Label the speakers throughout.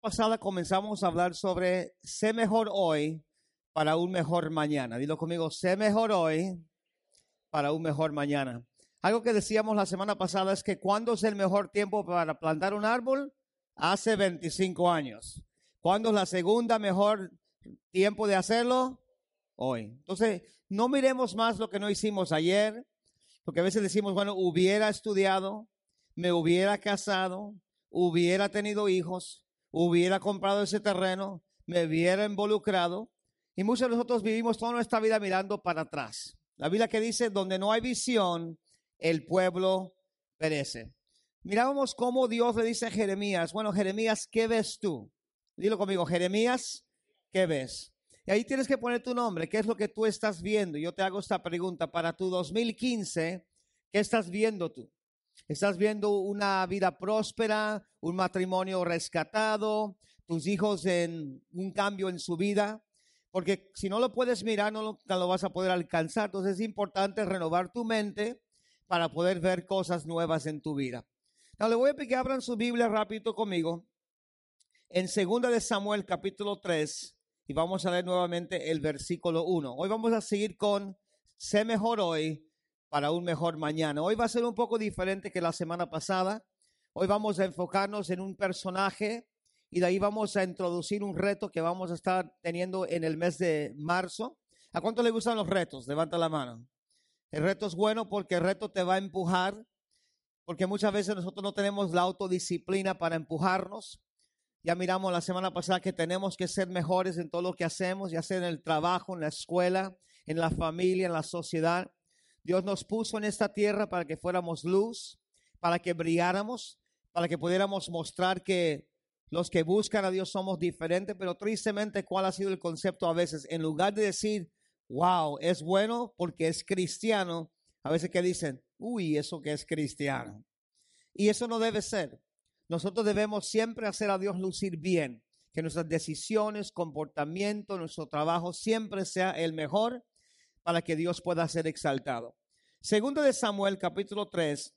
Speaker 1: pasada comenzamos a hablar sobre sé mejor hoy para un mejor mañana. Dilo conmigo, sé mejor hoy para un mejor mañana. Algo que decíamos la semana pasada es que ¿cuándo es el mejor tiempo para plantar un árbol? Hace 25 años. ¿Cuándo es la segunda mejor tiempo de hacerlo? Hoy. Entonces, no miremos más lo que no hicimos ayer, porque a veces decimos, bueno, hubiera estudiado, me hubiera casado, hubiera tenido hijos, hubiera comprado ese terreno, me hubiera involucrado. Y muchos de nosotros vivimos toda nuestra vida mirando para atrás. La Biblia que dice, donde no hay visión, el pueblo perece. Mirábamos cómo Dios le dice a Jeremías, bueno, Jeremías, ¿qué ves tú? Dilo conmigo, Jeremías, ¿qué ves? Y ahí tienes que poner tu nombre, ¿qué es lo que tú estás viendo? Yo te hago esta pregunta, para tu 2015, ¿qué estás viendo tú? ¿Estás viendo una vida próspera, un matrimonio rescatado, tus hijos en un cambio en su vida? Porque si no lo puedes mirar, no lo, vas a poder alcanzar. Entonces es importante renovar tu mente para poder ver cosas nuevas en tu vida. Ahora le voy a pedir que abran su Biblia rápido conmigo en 2 de Samuel capítulo 3 y vamos a leer nuevamente el versículo 1. Hoy vamos a seguir con sé mejor hoy para un mejor mañana. Hoy va a ser un poco diferente que la semana pasada. Hoy vamos a enfocarnos en un personaje y de ahí vamos a introducir un reto que vamos a estar teniendo en el mes de marzo. ¿A cuánto le gustan los retos? Levanta la mano. El reto es bueno porque el reto te va a empujar, porque muchas veces nosotros no tenemos la autodisciplina para empujarnos. Ya miramos la semana pasada que tenemos que ser mejores en todo lo que hacemos, ya sea en el trabajo, en la escuela, en la familia, en la sociedad. Dios nos puso en esta tierra para que fuéramos luz, para que brilláramos, para que pudiéramos mostrar que los que buscan a Dios somos diferentes, pero tristemente, ¿cuál ha sido el concepto a veces? En lugar de decir, wow, es bueno porque es cristiano, a veces que dicen, uy, eso que es cristiano. Y eso no debe ser. Nosotros debemos siempre hacer a Dios lucir bien, que nuestras decisiones, comportamiento, nuestro trabajo siempre sea el mejor para que Dios pueda ser exaltado. Segundo de Samuel, capítulo 3,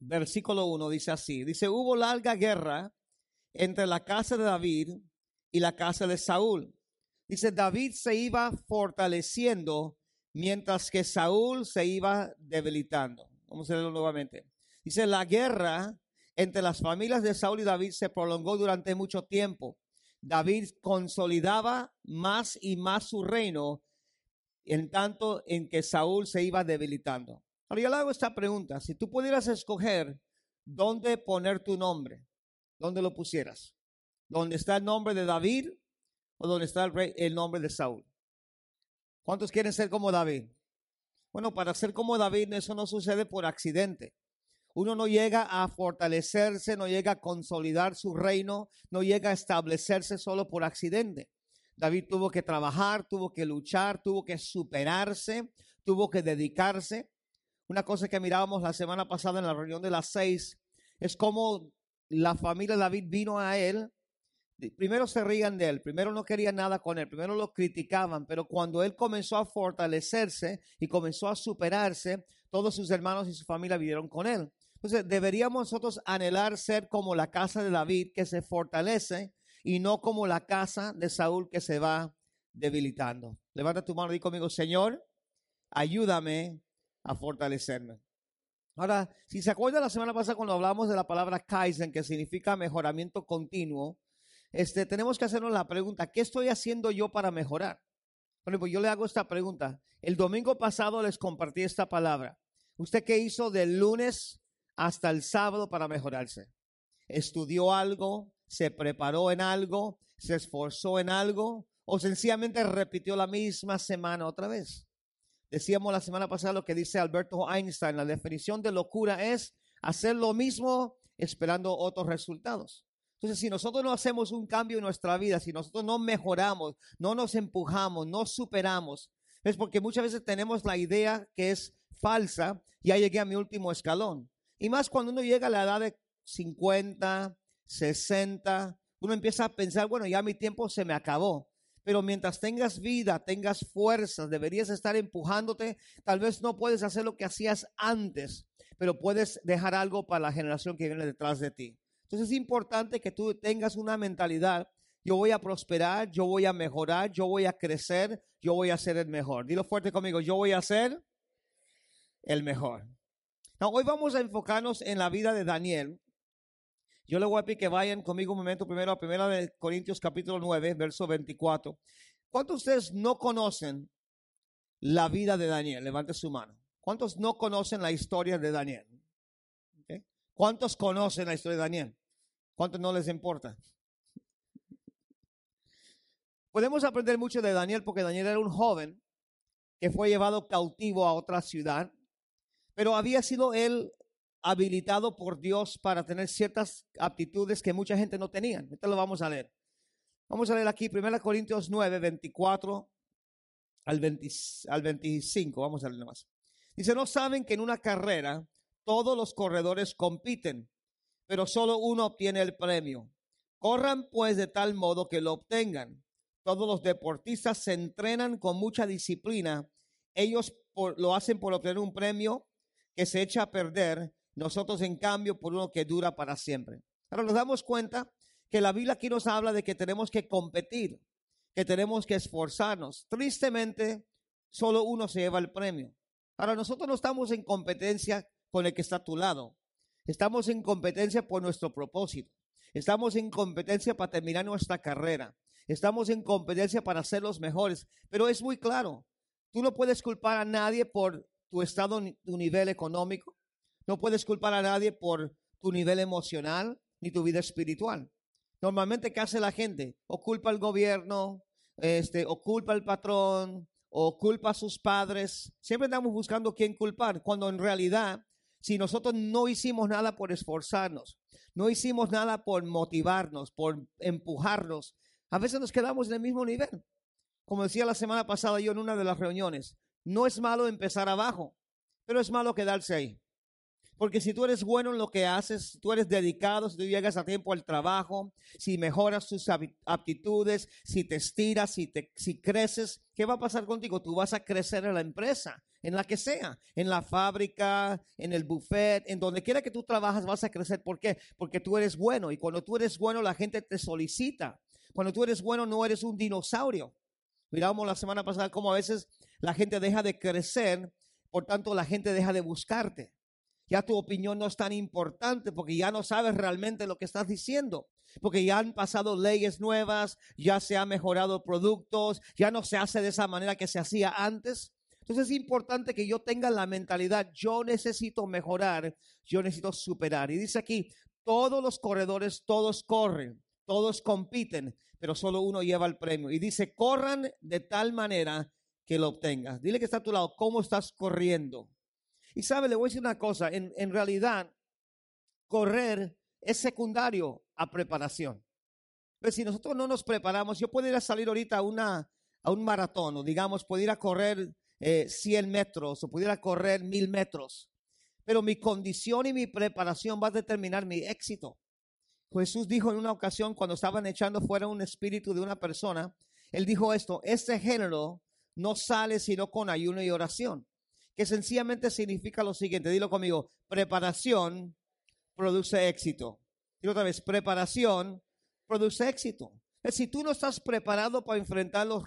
Speaker 1: versículo 1, dice así, dice, hubo larga guerra entre la casa de David y la casa de Saúl. Dice, David se iba fortaleciendo mientras que Saúl se iba debilitando. Vamos a leerlo nuevamente. Dice, la guerra entre las familias de Saúl y David se prolongó durante mucho tiempo. David consolidaba más y más su reino en tanto en que Saúl se iba debilitando. Ahora hago esta pregunta, si tú pudieras escoger dónde poner tu nombre, ¿dónde lo pusieras? ¿Dónde está el nombre de David o dónde está el, rey, el nombre de Saúl? ¿Cuántos quieren ser como David? Bueno, para ser como David eso no sucede por accidente. Uno no llega a fortalecerse, no llega a consolidar su reino, no llega a establecerse solo por accidente. David tuvo que trabajar, tuvo que luchar, tuvo que superarse, tuvo que dedicarse. Una cosa que mirábamos la semana pasada en la reunión de las seis es cómo la familia de David vino a él. Primero se rían de él, primero no querían nada con él, primero lo criticaban, pero cuando él comenzó a fortalecerse y comenzó a superarse, todos sus hermanos y su familia vivieron con él. Entonces, deberíamos nosotros anhelar ser como la casa de David que se fortalece y no como la casa de Saúl que se va debilitando. Levanta tu mano y di conmigo, Señor, ayúdame a fortalecerme. Ahora, si se acuerda la semana pasada cuando hablamos de la palabra Kaizen, que significa mejoramiento continuo, este, tenemos que hacernos la pregunta, ¿qué estoy haciendo yo para mejorar? Por ejemplo, yo le hago esta pregunta. El domingo pasado les compartí esta palabra. ¿Usted qué hizo del lunes hasta el sábado para mejorarse? ¿Estudió algo? Se preparó en algo, se esforzó en algo o sencillamente repitió la misma semana otra vez. Decíamos la semana pasada lo que dice Alberto Einstein, la definición de locura es hacer lo mismo esperando otros resultados. Entonces, si nosotros no hacemos un cambio en nuestra vida, si nosotros no mejoramos, no nos empujamos, no superamos, es porque muchas veces tenemos la idea que es falsa, ya llegué a mi último escalón. Y más cuando uno llega a la edad de 50, 60, uno empieza a pensar, bueno, ya mi tiempo se me acabó. Pero mientras tengas vida, tengas fuerzas, deberías estar empujándote. Tal vez no puedes hacer lo que hacías antes, pero puedes dejar algo para la generación que viene detrás de ti. Entonces es importante que tú tengas una mentalidad, yo voy a prosperar, yo voy a mejorar, yo voy a crecer, yo voy a ser el mejor. Dilo fuerte conmigo, yo voy a ser el mejor. hoy vamos a enfocarnos en la vida de Daniel. Yo le voy a pedir que vayan conmigo un momento primero a primera de Corintios capítulo 9, verso 24. ¿Cuántos de ustedes no conocen la vida de Daniel? Levante su mano. ¿Cuántos no conocen la historia de Daniel? ¿Cuántos conocen la historia de Daniel? ¿Cuántos no les importa? Podemos aprender mucho de Daniel porque Daniel era un joven que fue llevado cautivo a otra ciudad, pero había sido él habilitado por Dios para tener ciertas aptitudes que mucha gente no tenía. Esto lo vamos a leer. Vamos a leer aquí 1 Corintios 9, 24 al, 25. Vamos a leer más. Dice, no saben que en una carrera todos los corredores compiten, pero solo uno obtiene el premio. Corran pues de tal modo que lo obtengan. Todos los deportistas se entrenan con mucha disciplina. Ellos lo hacen por obtener un premio que se echa a perder. Nosotros, en cambio, por uno que dura para siempre. Ahora nos damos cuenta que la Biblia aquí nos habla de que tenemos que competir, que tenemos que esforzarnos. Tristemente, solo uno se lleva el premio. Ahora, nosotros no estamos en competencia con el que está a tu lado. Estamos en competencia por nuestro propósito. Estamos en competencia para terminar nuestra carrera. Estamos en competencia para ser los mejores. Pero es muy claro, tú no puedes culpar a nadie por tu estado, tu nivel económico. No puedes culpar a nadie por tu nivel emocional ni tu vida espiritual. Normalmente, ¿qué hace la gente? O culpa al gobierno, este, o culpa al patrón, o culpa a sus padres. Siempre estamos buscando quién culpar, cuando en realidad, si nosotros no hicimos nada por esforzarnos, no hicimos nada por motivarnos, por empujarnos, a veces nos quedamos en el mismo nivel. Como decía la semana pasada yo en una de las reuniones, no es malo empezar abajo, pero es malo quedarse ahí. Porque si tú eres bueno en lo que haces, tú eres dedicado, si tú llegas a tiempo al trabajo, si mejoras tus aptitudes, si te estiras, si, te, si creces, ¿qué va a pasar contigo? Tú vas a crecer en la empresa, en la que sea, en la fábrica, en el buffet, en donde quiera que tú trabajas, vas a crecer. ¿Por qué? Porque tú eres bueno y cuando tú eres bueno, la gente te solicita. Cuando tú eres bueno, no eres un dinosaurio. Miramos la semana pasada cómo a veces la gente deja de crecer, por tanto la gente deja de buscarte ya tu opinión no es tan importante porque ya no sabes realmente lo que estás diciendo, porque ya han pasado leyes nuevas, ya se han mejorado productos, ya no se hace de esa manera que se hacía antes. Entonces es importante que yo tenga la mentalidad, yo necesito mejorar, yo necesito superar. Y dice aquí, todos los corredores, todos corren, todos compiten, pero solo uno lleva el premio. Y dice, corran de tal manera que lo obtengas. Dile que está a tu lado, ¿cómo estás corriendo? Y sabe, le voy a decir una cosa, en, realidad, correr es secundario a preparación. Pero si nosotros no nos preparamos, yo puedo ir a salir ahorita a, una, a un maratón, o digamos, puedo ir a correr 100 eh, metros, o pudiera correr 1000 metros. Pero mi condición y mi preparación va a determinar mi éxito. Jesús dijo en una ocasión cuando estaban echando fuera un espíritu de una persona, él dijo esto, este género no sale sino con ayuno y oración que sencillamente significa lo siguiente, dilo conmigo, preparación produce éxito. Y otra vez, preparación produce éxito. Si tú no estás preparado para enfrentar los,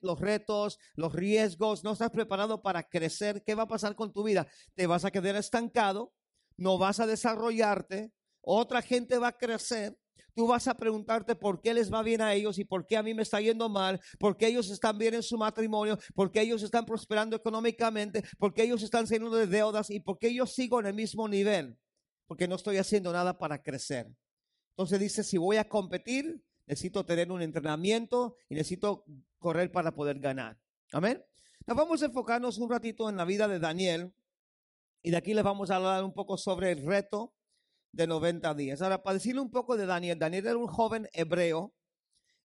Speaker 1: los retos, los riesgos, no estás preparado para crecer, ¿qué va a pasar con tu vida? Te vas a quedar estancado, no vas a desarrollarte, otra gente va a crecer Tú vas a preguntarte por qué les va bien a ellos y por qué a mí me está yendo mal, por qué ellos están bien en su matrimonio, por qué ellos están prosperando económicamente, por qué ellos están saliendo de deudas y por qué yo sigo en el mismo nivel, porque no estoy haciendo nada para crecer. Entonces dice, si voy a competir, necesito tener un entrenamiento y necesito correr para poder ganar. Amén. Nos vamos a enfocarnos un ratito en la vida de Daniel y de aquí les vamos a hablar un poco sobre el reto de 90 días. Ahora, para decirle un poco de Daniel, Daniel era un joven hebreo.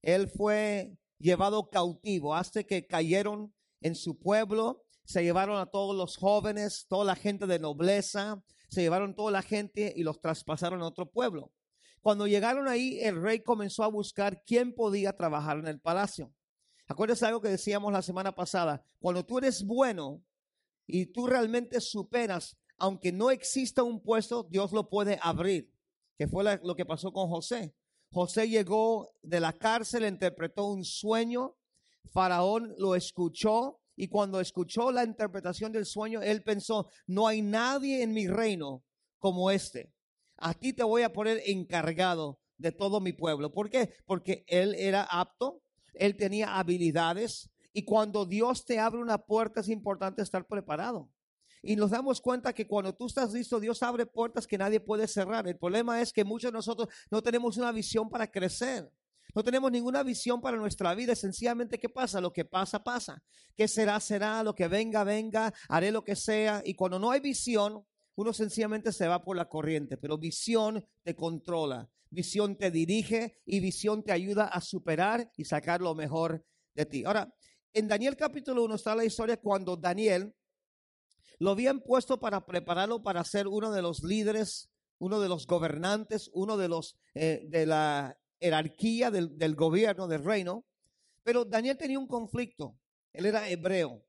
Speaker 1: Él fue llevado cautivo hasta que cayeron en su pueblo. Se llevaron a todos los jóvenes, toda la gente de nobleza, se llevaron toda la gente y los traspasaron a otro pueblo. Cuando llegaron ahí, el rey comenzó a buscar quién podía trabajar en el palacio. Acuérdense algo que decíamos la semana pasada. Cuando tú eres bueno y tú realmente superas aunque no exista un puesto, Dios lo puede abrir. que fue lo que pasó con José. José llegó de la cárcel, interpretó un sueño, Faraón lo escuchó y cuando escuchó la interpretación del sueño, él pensó, no hay nadie en mi reino como este. A ti te voy a poner encargado de todo mi pueblo. ¿Por qué? Porque él era apto, él tenía habilidades y cuando Dios te abre una puerta es importante estar preparado. Y nos damos cuenta que cuando tú estás listo, Dios abre puertas que nadie puede cerrar. El problema es que muchos de nosotros no tenemos una visión para crecer. No tenemos ninguna visión para nuestra vida. Sencillamente, ¿qué pasa? Lo que pasa, pasa. ¿Qué será, será? Lo que venga, venga. Haré lo que sea. Y cuando no hay visión, uno sencillamente se va por la corriente. Pero visión te controla. Visión te dirige y visión te ayuda a superar y sacar lo mejor de ti. Ahora, en Daniel capítulo 1 está la historia cuando Daniel lo habían puesto para prepararlo para ser uno de los líderes, uno de los gobernantes, uno de los eh, de la jerarquía del, gobierno, del reino. Pero Daniel tenía un conflicto. Él era hebreo.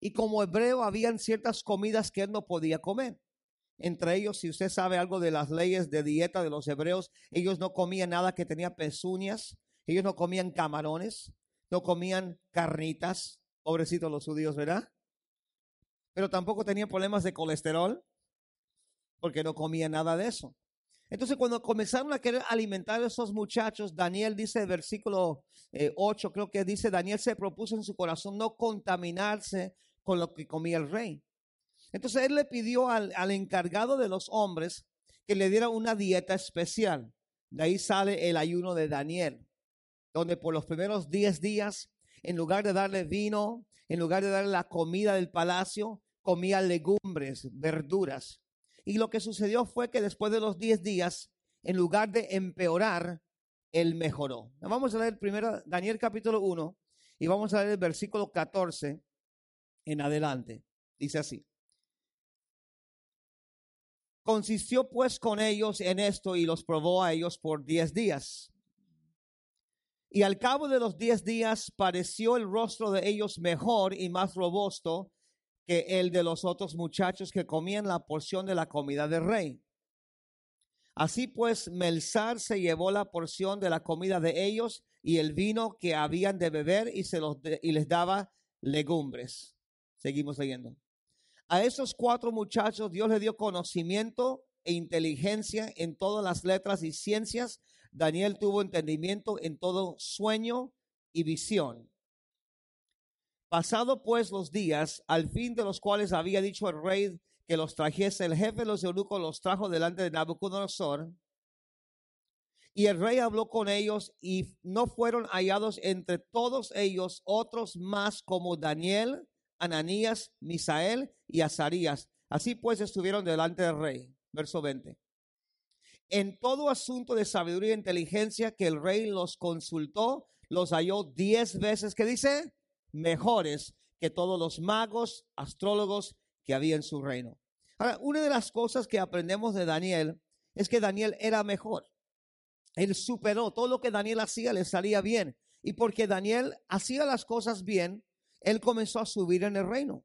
Speaker 1: Y como hebreo habían ciertas comidas que él no podía comer. Entre ellos, si usted sabe algo de las leyes de dieta de los hebreos, ellos no comían nada que tenía pezuñas, ellos no comían camarones, no comían carnitas, pobrecitos los judíos, ¿verdad? Pero tampoco tenía problemas de colesterol porque no comía nada de eso. Entonces, cuando comenzaron a querer alimentar a esos muchachos, Daniel dice, versículo 8, eh, creo que dice, Daniel se propuso en su corazón no contaminarse con lo que comía el rey. Entonces, él le pidió al, al encargado de los hombres que le diera una dieta especial. De ahí sale el ayuno de Daniel, donde por los primeros 10 días, en lugar de darle vino, en lugar de darle la comida del palacio, comía legumbres, verduras. Y lo que sucedió fue que después de los 10 días, en lugar de empeorar, él mejoró. Vamos a leer primero Daniel capítulo 1 y vamos a leer el versículo 14 en adelante. Dice así. Consistió pues con ellos en esto y los probó a ellos por diez días. Y al cabo de los diez días pareció el rostro de ellos mejor y más robusto que el de los otros muchachos que comían la porción de la comida del rey. Así pues, Melzar se llevó la porción de la comida de ellos y el vino que habían de beber y, se los y les daba legumbres. Seguimos leyendo. A esos cuatro muchachos Dios les dio conocimiento e inteligencia en todas las letras y ciencias. Daniel tuvo entendimiento en todo sueño y visión. Pasado pues los días, al fin de los cuales había dicho el rey que los trajese, el jefe de los eunucos los trajo delante de Nabucodonosor. Y el rey habló con ellos y no fueron hallados entre todos ellos otros más como Daniel, Ananías, Misael y Azarías. Así pues estuvieron delante del rey. Verso 20. En todo asunto de sabiduría e inteligencia que el rey los consultó, los halló diez veces. ¿Qué dice? mejores que todos los magos, astrólogos que había en su reino. Ahora, una de las cosas que aprendemos de Daniel es que Daniel era mejor. Él superó todo lo que Daniel hacía, le salía bien. Y porque Daniel hacía las cosas bien, él comenzó a subir en el reino.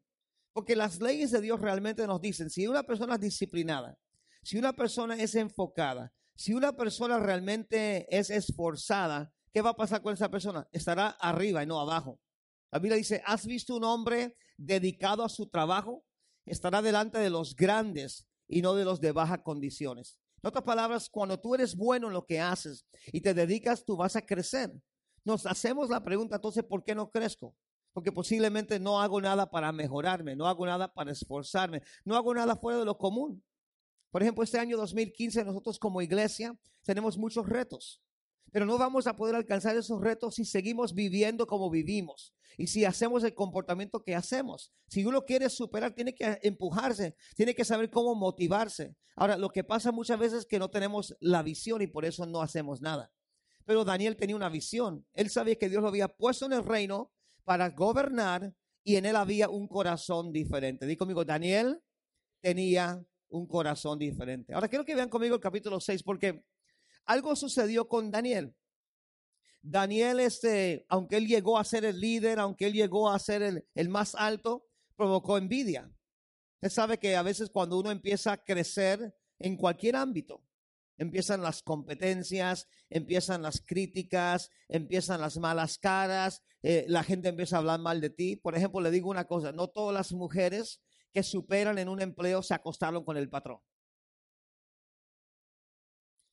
Speaker 1: Porque las leyes de Dios realmente nos dicen, si una persona es disciplinada, si una persona es enfocada, si una persona realmente es esforzada, ¿qué va a pasar con esa persona? Estará arriba y no abajo. La Biblia dice, ¿has visto un hombre dedicado a su trabajo? Estará delante de los grandes y no de los de baja condiciones. En otras palabras, cuando tú eres bueno en lo que haces y te dedicas, tú vas a crecer. Nos hacemos la pregunta entonces, ¿por qué no crezco? Porque posiblemente no hago nada para mejorarme, no hago nada para esforzarme, no hago nada fuera de lo común. Por ejemplo, este año 2015 nosotros como iglesia tenemos muchos retos. Pero no vamos a poder alcanzar esos retos si seguimos viviendo como vivimos y si hacemos el comportamiento que hacemos. Si uno quiere superar, tiene que empujarse, tiene que saber cómo motivarse. Ahora, lo que pasa muchas veces es que no tenemos la visión y por eso no hacemos nada. Pero Daniel tenía una visión. Él sabía que Dios lo había puesto en el reino para gobernar y en él había un corazón diferente. Digo conmigo, Daniel tenía un corazón diferente. Ahora quiero que vean conmigo el capítulo 6 porque algo sucedió con Daniel. Daniel, este, aunque él llegó a ser el líder, aunque él llegó a ser el, más alto, provocó envidia. Usted sabe que a veces cuando uno empieza a crecer en cualquier ámbito, empiezan las competencias, empiezan las críticas, empiezan las malas caras, eh, la gente empieza a hablar mal de ti. Por ejemplo, le digo una cosa, no todas las mujeres que superan en un empleo se acostaron con el patrón.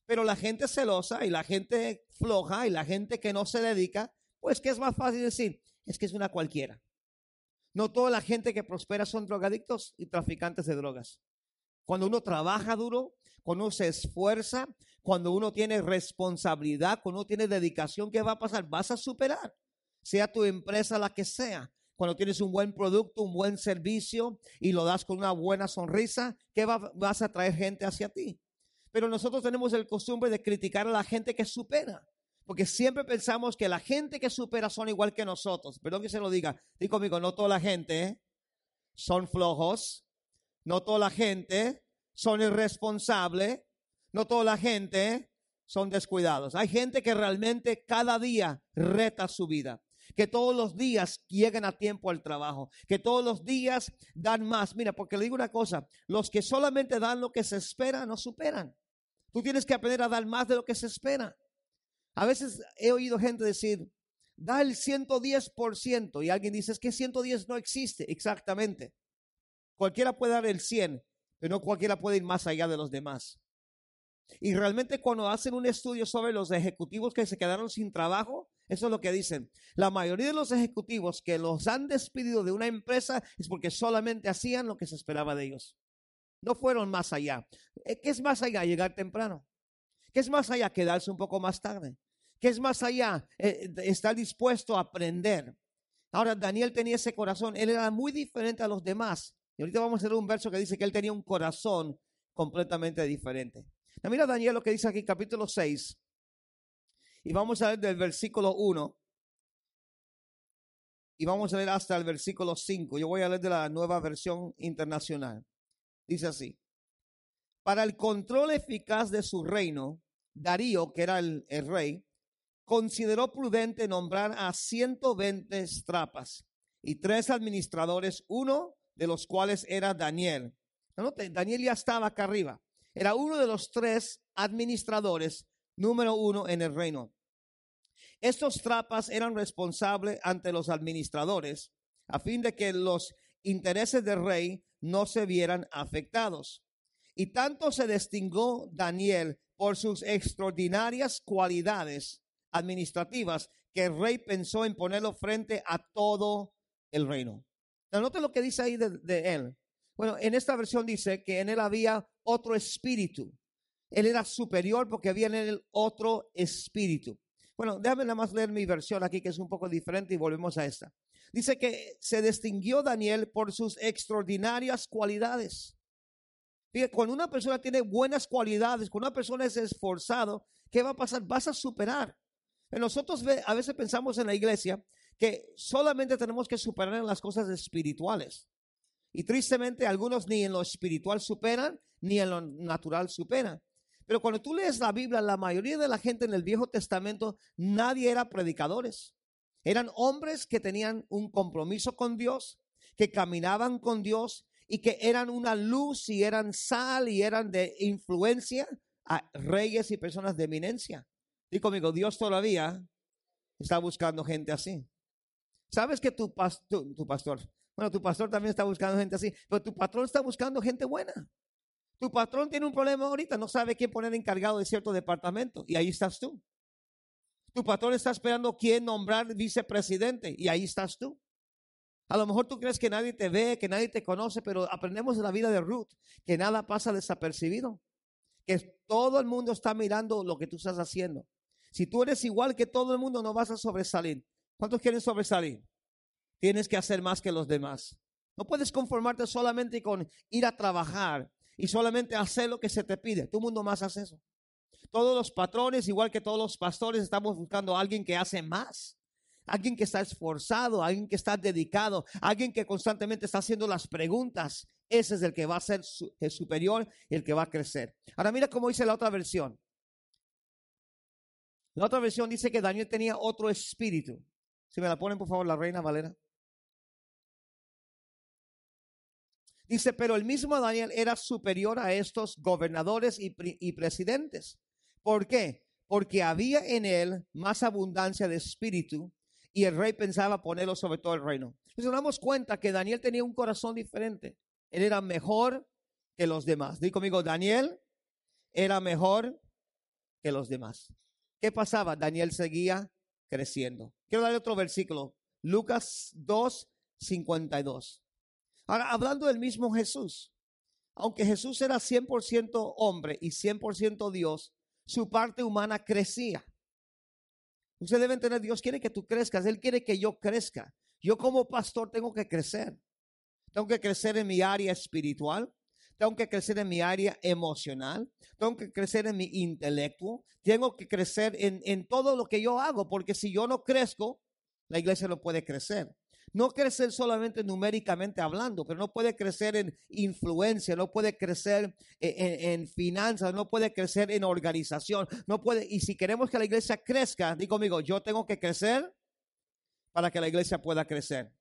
Speaker 1: Pero la gente celosa y la gente floja y la gente que no se dedica, pues que es más fácil decir, es que es una cualquiera. No toda la gente que prospera son drogadictos y traficantes de drogas. Cuando uno trabaja duro, cuando uno se esfuerza, cuando uno tiene responsabilidad, cuando uno tiene dedicación, ¿qué va a pasar? Vas a superar, sea tu empresa la que sea. Cuando tienes un buen producto, un buen servicio y lo das con una buena sonrisa, ¿qué vas a traer gente hacia ti? Pero nosotros tenemos el costumbre de criticar a la gente que supera. Porque siempre pensamos que la gente que supera son igual que nosotros. Perdón que se lo diga. Digo conmigo, no toda la gente son flojos, no toda la gente son irresponsables. No toda la gente son descuidados. Hay gente que realmente cada día reta su vida. Que todos los días lleguen a tiempo al trabajo. Que todos los días dan más. Mira, porque le digo una cosa. Los que solamente dan lo que se espera no superan. Tú tienes que aprender a dar más de lo que se espera. A veces he oído gente decir, da el 110% y alguien dice, es que 110 no existe. Exactamente. Cualquiera puede dar el 100, pero no cualquiera puede ir más allá de los demás. Y realmente cuando hacen un estudio sobre los ejecutivos que se quedaron sin trabajo, eso es lo que dicen. La mayoría de los ejecutivos que los han despedido de una empresa es porque solamente hacían lo que se esperaba de ellos. No fueron más allá. Eh, ¿Qué es más allá? Llegar temprano. ¿Qué es más allá? Quedarse un poco más tarde. ¿Qué es más allá? Eh, estar dispuesto a aprender. Ahora, Daniel tenía ese corazón. Él era muy diferente a los demás. Y ahorita vamos a hacer un verso que dice que él tenía un corazón completamente diferente. mira Daniel lo que dice aquí, capítulo 6. Y vamos a ver del versículo 1. Y vamos a ver hasta el versículo 5. Yo voy a leer de la nueva versión internacional. Dice así. Para el control eficaz de su reino, Darío, que era el, rey, consideró prudente nombrar a 120 estrapas y tres administradores, uno de los cuales era Daniel. Daniel ya estaba acá arriba. Era uno de los tres administradores, número uno en el reino. Estos trapas eran responsables ante los administradores a fin de que los intereses del rey no se vieran afectados. Y tanto se distinguió Daniel por sus extraordinarias cualidades administrativas que el rey pensó en ponerlo frente a todo el reino. Note lo que dice ahí de, él. Bueno, en esta versión dice que en él había otro espíritu. Él era superior porque había en él otro espíritu. Bueno, déjame nada más leer mi versión aquí que es un poco diferente y volvemos a esta. Dice que se distinguió Daniel por sus extraordinarias cualidades. Fíjate, cuando una persona tiene buenas cualidades, cuando una persona es esforzado, ¿qué va a pasar? Vas a superar. Nosotros a veces pensamos en la iglesia que solamente tenemos que superar en las cosas espirituales. Y tristemente algunos ni en lo espiritual superan, ni en lo natural superan. Pero cuando tú lees la Biblia, la mayoría de la gente en el Viejo Testamento, nadie era predicadores. Eran hombres que tenían un compromiso con Dios, que caminaban con Dios y que eran una luz y eran sal y eran de influencia a reyes y personas de eminencia. Y conmigo, Dios todavía está buscando gente así. ¿Sabes que tu, tu, pastor, bueno, tu pastor también está buscando gente así, pero tu patrón está buscando gente buena? Tu patrón tiene un problema ahorita, no sabe quién poner encargado de cierto departamento y ahí estás tú. Tu patrón está esperando quién nombrar vicepresidente y ahí estás tú. A lo mejor tú crees que nadie te ve, que nadie te conoce, pero aprendemos de la vida de Ruth, que nada pasa desapercibido, que todo el mundo está mirando lo que tú estás haciendo. Si tú eres igual que todo el mundo, no vas a sobresalir. ¿Cuántos quieren sobresalir? Tienes que hacer más que los demás. No puedes conformarte solamente con ir a trabajar y solamente hacer lo que se te pide. Todo mundo más hace eso. Todos los patrones, igual que todos los pastores, estamos buscando a alguien que hace más. Alguien que está esforzado, alguien que está dedicado, alguien que constantemente está haciendo las preguntas. Ese es el que va a ser superior y el que va a crecer. Ahora mira cómo dice la otra versión. La otra versión dice que Daniel tenía otro espíritu. Si me la ponen, por favor, la reina Valera. Dice, pero el mismo Daniel era superior a estos gobernadores y, presidentes. ¿Por qué? Porque había en él más abundancia de espíritu y el rey pensaba ponerlo sobre todo el reino. Entonces nos damos cuenta que Daniel tenía un corazón diferente. Él era mejor que los demás. Dí conmigo, Daniel era mejor que los demás. ¿Qué pasaba? Daniel seguía creciendo. Quiero darle otro versículo. Lucas 2, 52. Ahora, hablando del mismo Jesús, aunque Jesús era 100% hombre y 100% Dios, su parte humana crecía. Usted debe entender, Dios quiere que tú crezcas, Él quiere que yo crezca. Yo como pastor tengo que crecer. Tengo que crecer en mi área espiritual, tengo que crecer en mi área emocional, tengo que crecer en mi intelecto, tengo que crecer en, en todo lo que yo hago, porque si yo no crezco, la iglesia no puede crecer. No crecer solamente numéricamente hablando, pero no puede crecer en influencia, no puede crecer en, finanzas, no puede crecer en organización, no puede. Y si queremos que la iglesia crezca, digo conmigo, yo tengo que crecer para que la iglesia pueda crecer.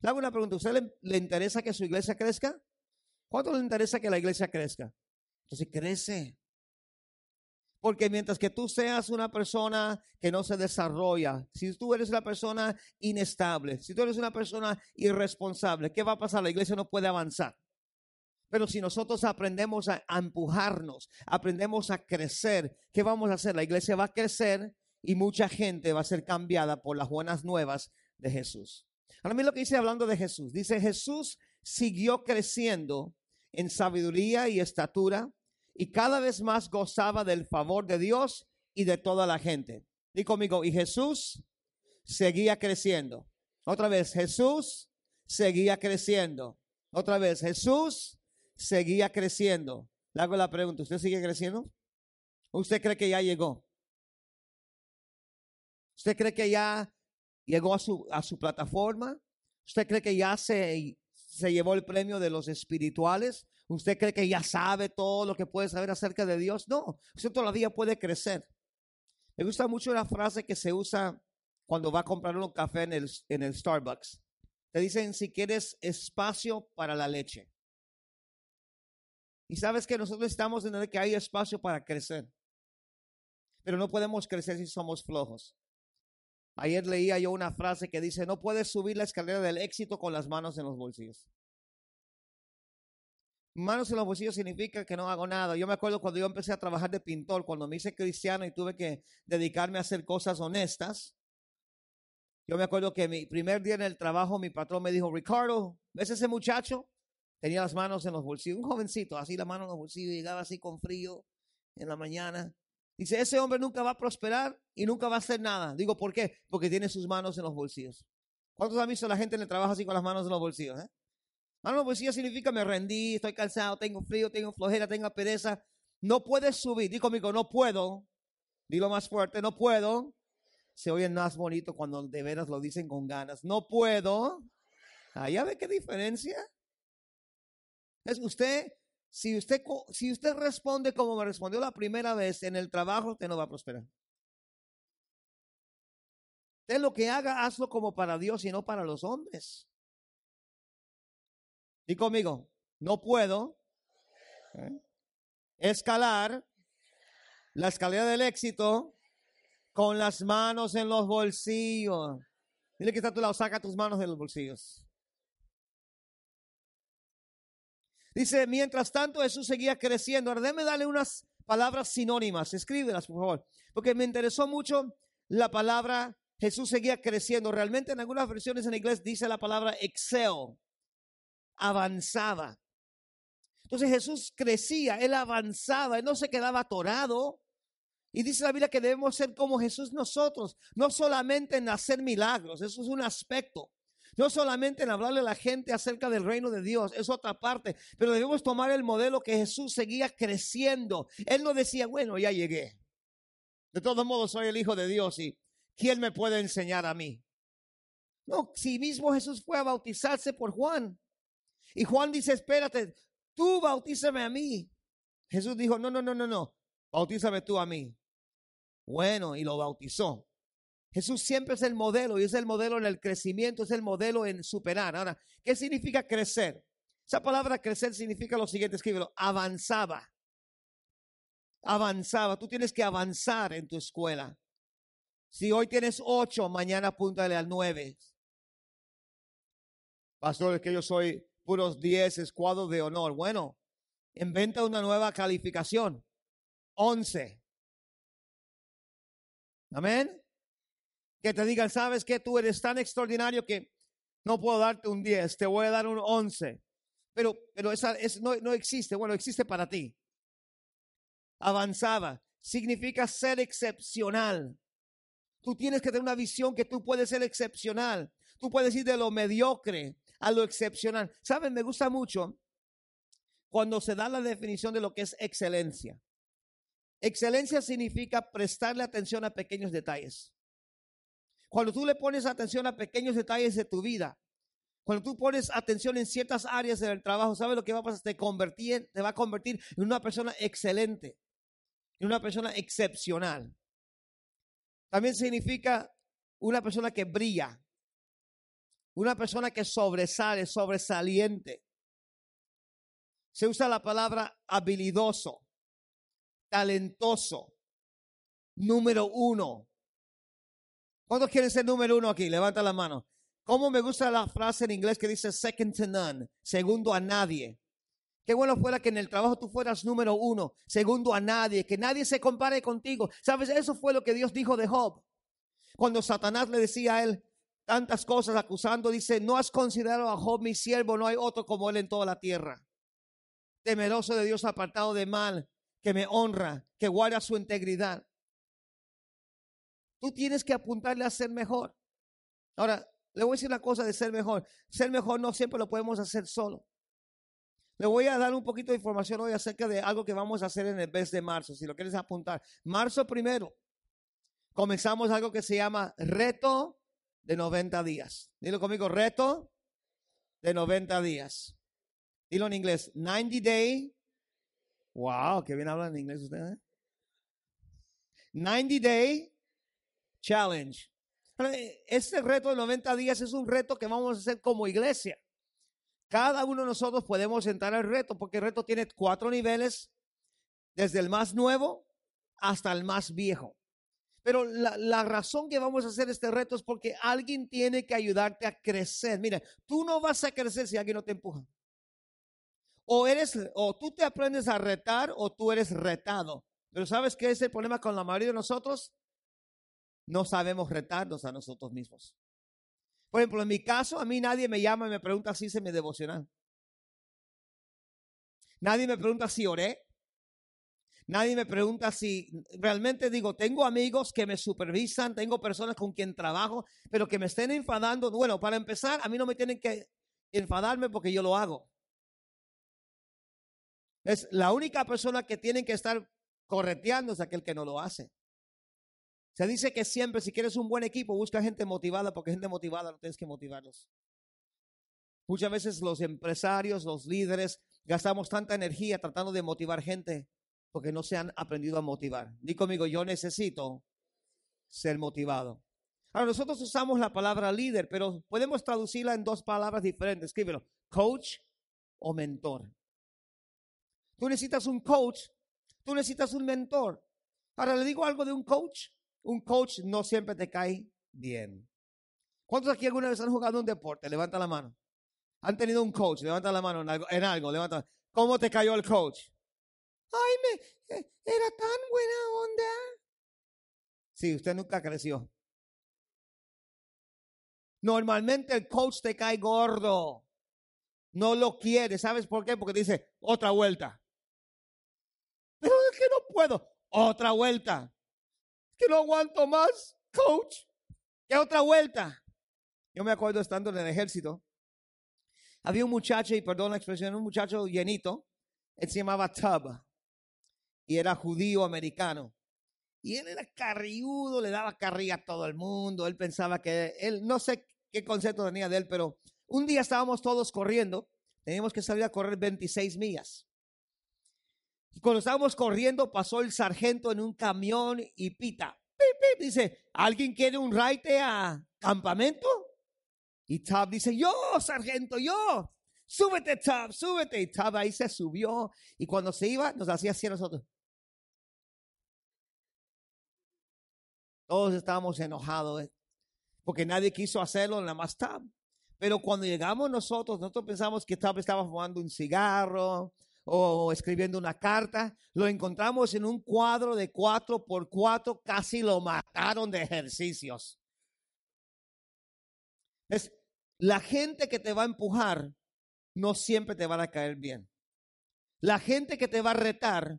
Speaker 1: Le hago una pregunta, ¿usted le, le interesa que su iglesia crezca? ¿Cuánto le interesa que la iglesia crezca? Entonces crece. Porque mientras que tú seas una persona que no se desarrolla, si tú eres una persona inestable, si tú eres una persona irresponsable, ¿qué va a pasar? La iglesia no puede avanzar. Pero si nosotros aprendemos a, empujarnos, aprendemos a crecer, ¿qué vamos a hacer? La iglesia va a crecer y mucha gente va a ser cambiada por las buenas nuevas de Jesús. Ahora mí lo que dice hablando de Jesús. Dice Jesús siguió creciendo en sabiduría y estatura y cada vez más gozaba del favor de Dios y de toda la gente. Y conmigo, y Jesús seguía creciendo. Otra vez, Jesús seguía creciendo. Otra vez, Jesús seguía creciendo. Le hago la pregunta, ¿usted sigue creciendo? ¿Usted cree que ya llegó? ¿Usted cree que ya llegó a su, a su plataforma? ¿Usted cree que ya se, se llevó el premio de los espirituales? ¿Usted cree que ya sabe todo lo que puede saber acerca de Dios? No, usted todavía puede crecer. Me gusta mucho la frase que se usa cuando va a comprar un café en el, en el Starbucks. Te dicen si quieres espacio para la leche. Y sabes que nosotros estamos en que hay espacio para crecer. Pero no podemos crecer si somos flojos. Ayer leía yo una frase que dice, no puedes subir la escalera del éxito con las manos en los bolsillos. Manos en los bolsillos significa que no hago nada. Yo me acuerdo cuando yo empecé a trabajar de pintor, cuando me hice cristiano y tuve que dedicarme a hacer cosas honestas. Yo me acuerdo que mi primer día en el trabajo, mi patrón me dijo, Ricardo, ¿ves ese muchacho? Tenía las manos en los bolsillos, un jovencito, así la mano en los bolsillos, llegaba así con frío en la mañana. Dice, ese hombre nunca va a prosperar y nunca va a hacer nada. Digo, ¿por qué? Porque tiene sus manos en los bolsillos. ¿Cuántos han visto a la gente en el trabajo así con las manos en los bolsillos? Eh? Mano, pues ya significa me rendí, estoy cansado, tengo frío, tengo flojera, tengo pereza. No puedes subir. Di conmigo, no puedo. Dilo más fuerte, no puedo. Se oye más bonito cuando de veras lo dicen con ganas. No puedo. Ah, ¿Ya ve qué diferencia? Es usted, si usted, si usted responde como me respondió la primera vez en el trabajo, usted no va a prosperar. Usted lo que haga, hazlo como para Dios y no para los hombres. Di conmigo, no puedo ¿eh? escalar la escalera del éxito con las manos en los bolsillos. Dile que está tu lado, saca tus manos de los bolsillos. Dice, mientras tanto Jesús seguía creciendo. Ahora déme darle unas palabras sinónimas. Escríbelas, por favor. Porque me interesó mucho la palabra Jesús seguía creciendo. Realmente en algunas versiones en inglés dice la palabra excel avanzaba. Entonces Jesús crecía, él avanzaba, él no se quedaba atorado. Y dice la Biblia que debemos ser como Jesús nosotros, no solamente en hacer milagros, eso es un aspecto. No solamente en hablarle a la gente acerca del reino de Dios, es otra parte, pero debemos tomar el modelo que Jesús seguía creciendo. Él no decía, bueno, ya llegué. De todos modos, soy el Hijo de Dios y ¿quién me puede enseñar a mí? No, si mismo Jesús fue a bautizarse por Juan. Y Juan dice, espérate, tú bautízame a mí. Jesús dijo, no, no, no, no, no, bautízame tú a mí. Bueno, y lo bautizó. Jesús siempre es el modelo y es el modelo en el crecimiento, es el modelo en superar. Ahora, ¿qué significa crecer? Esa palabra crecer significa lo siguiente, escríbelo, avanzaba. Avanzaba. Tú tienes que avanzar en tu escuela. Si hoy tienes ocho, mañana apúntale al nueve. Pastor, es que yo soy puros diez, escuadros de honor. Bueno, inventa una nueva calificación. Once. Amén. Que te digan, sabes que tú eres tan extraordinario que no puedo darte un 10, te voy a dar un 11. Pero, pero esa es, no, no existe. Bueno, existe para ti. Avanzaba. Significa ser excepcional. Tú tienes que tener una visión que tú puedes ser excepcional. Tú puedes ir de lo mediocre a lo excepcional. ¿Saben? Me gusta mucho cuando se da la definición de lo que es excelencia. Excelencia significa prestarle atención a pequeños detalles. Cuando tú le pones atención a pequeños detalles de tu vida, cuando tú pones atención en ciertas áreas del trabajo, ¿sabes lo que va a pasar? Te, convertir, te va a convertir en una persona excelente, en una persona excepcional. También significa una persona que brilla, una persona que sobresale, sobresaliente. Se usa la palabra habilidoso, talentoso, número uno. ¿Cuántos quieren ser número uno aquí? Levanta la mano. ¿Cómo me gusta la frase en inglés que dice second to none? Segundo a nadie. Qué bueno fuera que en el trabajo tú fueras número uno, segundo a nadie, que nadie se compare contigo. ¿Sabes? Eso fue lo que Dios dijo de Job. Cuando Satanás le decía a él tantas cosas acusando, dice, no has considerado a Job mi siervo, no hay otro como él en toda la tierra. Temeroso de Dios, apartado de mal, que me honra, que guarda su integridad. Tú tienes que apuntarle a ser mejor. Ahora, le voy a decir una cosa de ser mejor. Ser mejor no siempre lo podemos hacer solo. Le voy a dar un poquito de información hoy acerca de algo que vamos a hacer en el mes de marzo, si lo quieres apuntar. Marzo primero, comenzamos algo que se llama reto de 90 días. Dilo conmigo, reto de 90 días. Dilo en inglés, 90 day. Wow, qué bien hablan en inglés ustedes. 90 ¿eh? day challenge. Este reto de 90 días es un reto que vamos a hacer como iglesia. Cada uno de nosotros podemos entrar al reto porque el reto tiene cuatro niveles, desde el más nuevo hasta el más viejo. Pero la, razón que vamos a hacer este reto es porque alguien tiene que ayudarte a crecer. Mira, tú no vas a crecer si alguien no te empuja. O eres, o tú te aprendes a retar o tú eres retado. Pero ¿sabes qué es el problema con la mayoría de nosotros? no sabemos retarnos a nosotros mismos. Por ejemplo, en mi caso, a mí nadie me llama y me pregunta si hice mi devocional. Nadie me pregunta si oré. Nadie me pregunta si realmente digo, tengo amigos que me supervisan, tengo personas con quien trabajo, pero que me estén enfadando. Bueno, para empezar, a mí no me tienen que enfadarme porque yo lo hago. Es la única persona que tienen que estar correteando es aquel que no lo hace. Se dice que siempre, si quieres un buen equipo, busca gente motivada, porque gente motivada no tienes que motivarlos. Muchas veces los empresarios, los líderes, gastamos tanta energía tratando de motivar gente porque no se han aprendido a motivar. Di conmigo, yo necesito ser motivado. Ahora, nosotros usamos la palabra líder, pero podemos traducirla en dos palabras diferentes. Escríbelo, coach o mentor. Tú necesitas un coach, tú necesitas un mentor. Ahora, le digo algo de un coach un coach no siempre te cae bien. ¿Cuántos aquí alguna vez han jugado un deporte? Levanta la mano. ¿Han tenido un coach? Levanta la mano en algo. levanta. ¿Cómo te cayó el coach? Ay, me, eh, era tan buena onda. Sí, usted nunca creció. Normalmente el coach te cae gordo. No lo quiere. ¿Sabes por qué? Porque dice, otra vuelta. Pero es que no puedo. Otra vuelta que no aguanto más, coach. ¿Qué otra vuelta? Yo me acuerdo estando en el ejército. Había un muchacho, y perdón la expresión, un muchacho llenito. Él se llamaba Tub. Y era judío americano. Y él era carriudo, le daba carrilla a todo el mundo. Él pensaba que él, no sé qué concepto tenía de él, pero un día estábamos todos corriendo. Teníamos que salir a correr 26 millas. Y cuando estábamos corriendo, pasó el sargento en un camión y pita. dice, ¿alguien quiere un raite a campamento? Y Tab dice, yo, sargento, yo. súbete, Tab, súbete. Y Tab ahí se subió. Y cuando se iba, nos hacía así a nosotros. Todos estábamos enojados eh, porque nadie quiso hacerlo, nada más Tab. Pero cuando llegamos nosotros, nosotros pensamos que Tab estaba fumando un cigarro o escribiendo una carta. Lo encontramos en un cuadro de cuatro por cuatro, casi lo mataron de ejercicios. Es la gente que te va a empujar no siempre te va a caer bien. La gente que te va a retar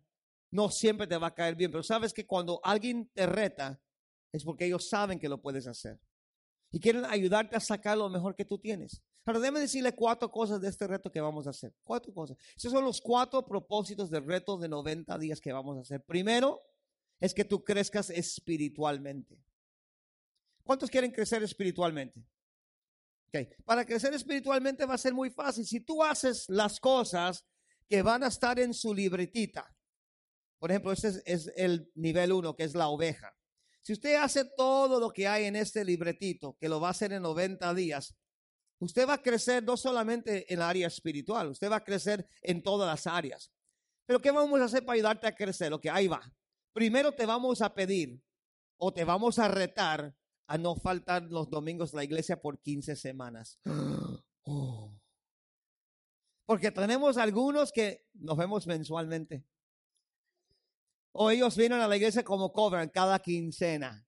Speaker 1: no siempre te va a caer bien, pero sabes que cuando alguien te reta es porque ellos saben que lo puedes hacer y quieren ayudarte a sacar lo mejor que tú tienes. Ahora, déjame decirle cuatro cosas de este reto que vamos a hacer. Cuatro cosas. Esos son los cuatro propósitos del reto de 90 días que vamos a hacer. Primero, es que tú crezcas espiritualmente. ¿Cuántos quieren crecer espiritualmente? Okay. Para crecer espiritualmente va a ser muy fácil. Si tú haces las cosas que van a estar en su libretita, por ejemplo, este es, es el nivel uno, que es la oveja. Si usted hace todo lo que hay en este libretito, que lo va a hacer en 90 días, usted va a crecer no solamente en el área espiritual, usted va a crecer en todas las áreas. Pero ¿qué vamos a hacer para ayudarte a crecer? Lo que ahí va. Primero te vamos a pedir o te vamos a retar a no faltar los domingos a la iglesia por 15 semanas. Oh. Porque tenemos algunos que nos vemos mensualmente. O ellos vienen a la iglesia como cobran cada quincena.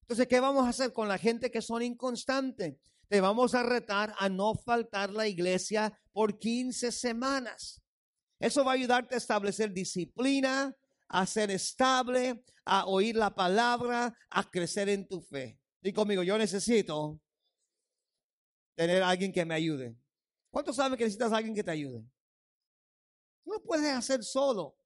Speaker 1: Entonces, ¿qué vamos a hacer con la gente que son inconstantes? Te vamos a retar a no faltar la iglesia por 15 semanas. Eso va a ayudarte a establecer disciplina, a ser estable, a oír la palabra, a crecer en tu fe. Y conmigo, yo necesito tener a alguien que me ayude. ¿Cuántos saben que necesitas a alguien que te ayude? No lo puedes hacer solo.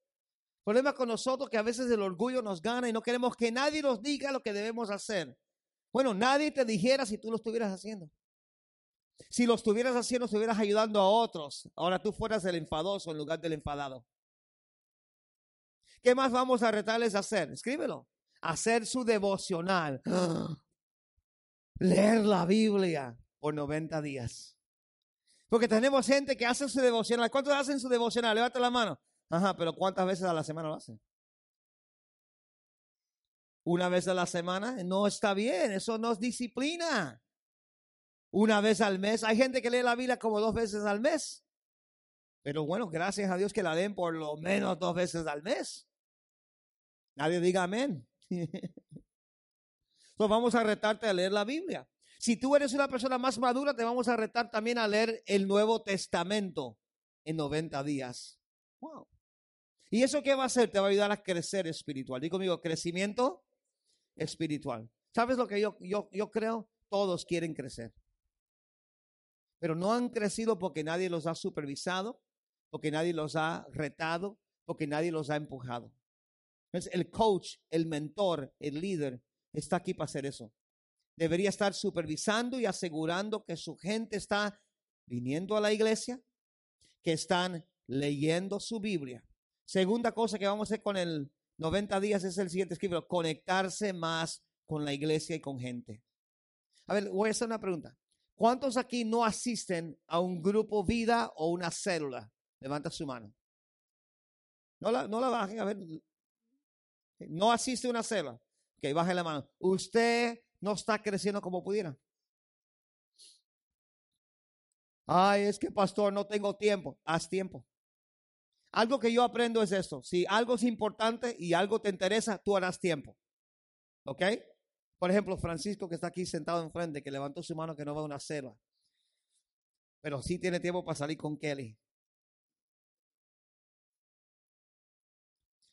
Speaker 1: Problema con nosotros que a veces el orgullo nos gana y no queremos que nadie nos diga lo que debemos hacer. Bueno, nadie te dijera si tú lo estuvieras haciendo. Si lo estuvieras haciendo, estuvieras ayudando a otros. Ahora tú fueras el enfadoso en lugar del enfadado. ¿Qué más vamos a retarles a hacer? Escríbelo. Hacer su devocional. Leer la Biblia por 90 días. Porque tenemos gente que hace su devocional. ¿Cuántos hacen su devocional? Levanta la mano. Ajá, pero ¿cuántas veces a la semana lo hacen? Una vez a la semana no está bien, eso no es disciplina. Una vez al mes, hay gente que lee la Biblia como dos veces al mes. Pero bueno, gracias a Dios que la den por lo menos dos veces al mes. Nadie diga amén. Entonces vamos a retarte a leer la Biblia. Si tú eres una persona más madura, te vamos a retar también a leer el Nuevo Testamento en 90 días. Wow. ¿Y eso qué va a hacer? Te va a ayudar a crecer espiritual. Digo conmigo, crecimiento espiritual. ¿Sabes lo que yo, yo, yo creo? Todos quieren crecer. Pero no han crecido porque nadie los ha supervisado, porque nadie los ha retado, porque nadie los ha empujado el coach, el mentor, el líder está aquí para hacer eso. Debería estar supervisando y asegurando que su gente está viniendo a la iglesia, que están leyendo su Biblia. Segunda cosa que vamos a hacer con el 90 días es el siguiente escrito, conectarse más con la iglesia y con gente. A ver, voy a hacer una pregunta. ¿Cuántos aquí no asisten a un grupo vida o una célula? Levanta su mano. No la, no la bajen, a ver, no asiste a una célula. Que baje la mano. Usted no está creciendo como pudiera. Ay, es que pastor, no tengo tiempo. Haz tiempo. Algo que yo aprendo es esto. Si algo es importante y algo te interesa, tú harás tiempo. ¿Ok? Por ejemplo, Francisco que está aquí sentado enfrente, que levantó su mano que no va a una célula. Pero sí tiene tiempo para salir con Kelly.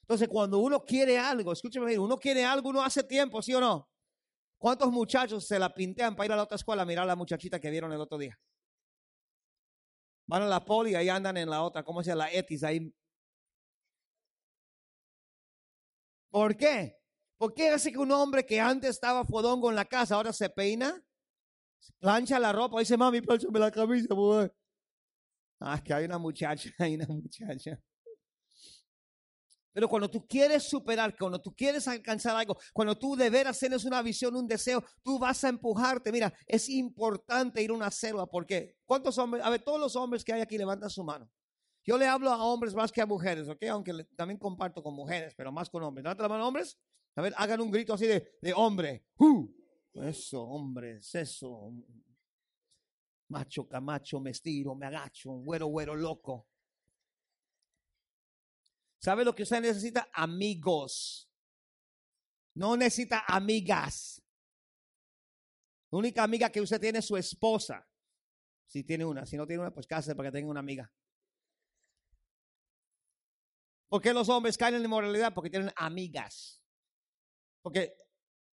Speaker 1: Entonces, cuando uno quiere algo, escúcheme uno quiere algo, uno hace tiempo, ¿sí o no? ¿Cuántos muchachos se la pintean para ir a la otra escuela a mirar a la muchachita que vieron el otro día? Van a la poli y ahí andan en la otra, ¿cómo se llama? La etis ahí. ¿Por qué? ¿Por qué hace que un hombre que antes estaba fodongo en la casa ahora se peina? Plancha la ropa, dice, mami, planchame la camisa, mujer. Ah, que hay una muchacha, hay una muchacha Pero cuando tú quieres superar, cuando tú quieres alcanzar algo, cuando tú de veras tienes una visión, un deseo, tú vas a empujarte. Mira, es importante ir a una selva porque ¿cuántos hombres? A ver, todos los hombres que hay aquí levantan su mano. Yo le hablo a hombres más que a mujeres, ¿ok? Aunque también comparto con mujeres, pero más con hombres. Levanta la mano, hombres. A ver, hagan un grito así de, de hombre. ¡Uh! Eso, hombres, eso. Macho, camacho, me estiro, me agacho, güero, güero, loco. ¿Sabe lo que usted necesita? Amigos. No necesita amigas. La única amiga que usted tiene es su esposa. Si tiene una, si no tiene una, pues cásese para que tenga una amiga. ¿Por qué los hombres caen en la inmoralidad? Porque tienen amigas. Porque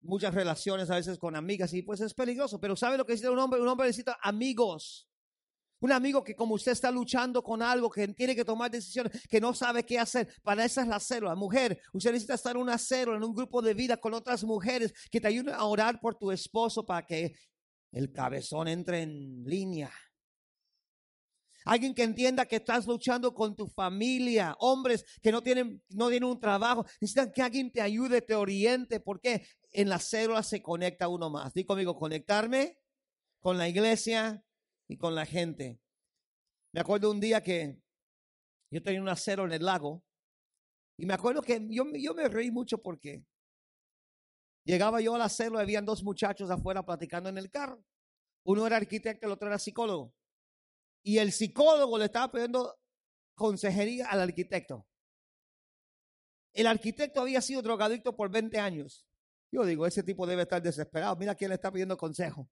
Speaker 1: muchas relaciones a veces con amigas y pues es peligroso. Pero ¿sabe lo que necesita un hombre? Un hombre necesita amigos. Un amigo que como usted está luchando con algo, que tiene que tomar decisiones, que no sabe qué hacer. Para esa es la célula. Mujer, usted necesita estar en una célula, en un grupo de vida con otras mujeres que te ayuden a orar por tu esposo para que el cabezón entre en línea. Alguien que entienda que estás luchando con tu familia. Hombres que no tienen, no tienen un trabajo. Necesitan que alguien te ayude, te oriente. Porque en la célula se conecta uno más. Dí conmigo, conectarme con la iglesia, y con la gente. Me acuerdo un día que yo tenía un acero en el lago y me acuerdo que yo, yo me reí mucho porque llegaba yo al acero y habían dos muchachos afuera platicando en el carro. Uno era arquitecto, el otro era psicólogo. Y el psicólogo le estaba pidiendo consejería al arquitecto. El arquitecto había sido drogadicto por 20 años. Yo digo, ese tipo debe estar desesperado. Mira quién le está pidiendo consejo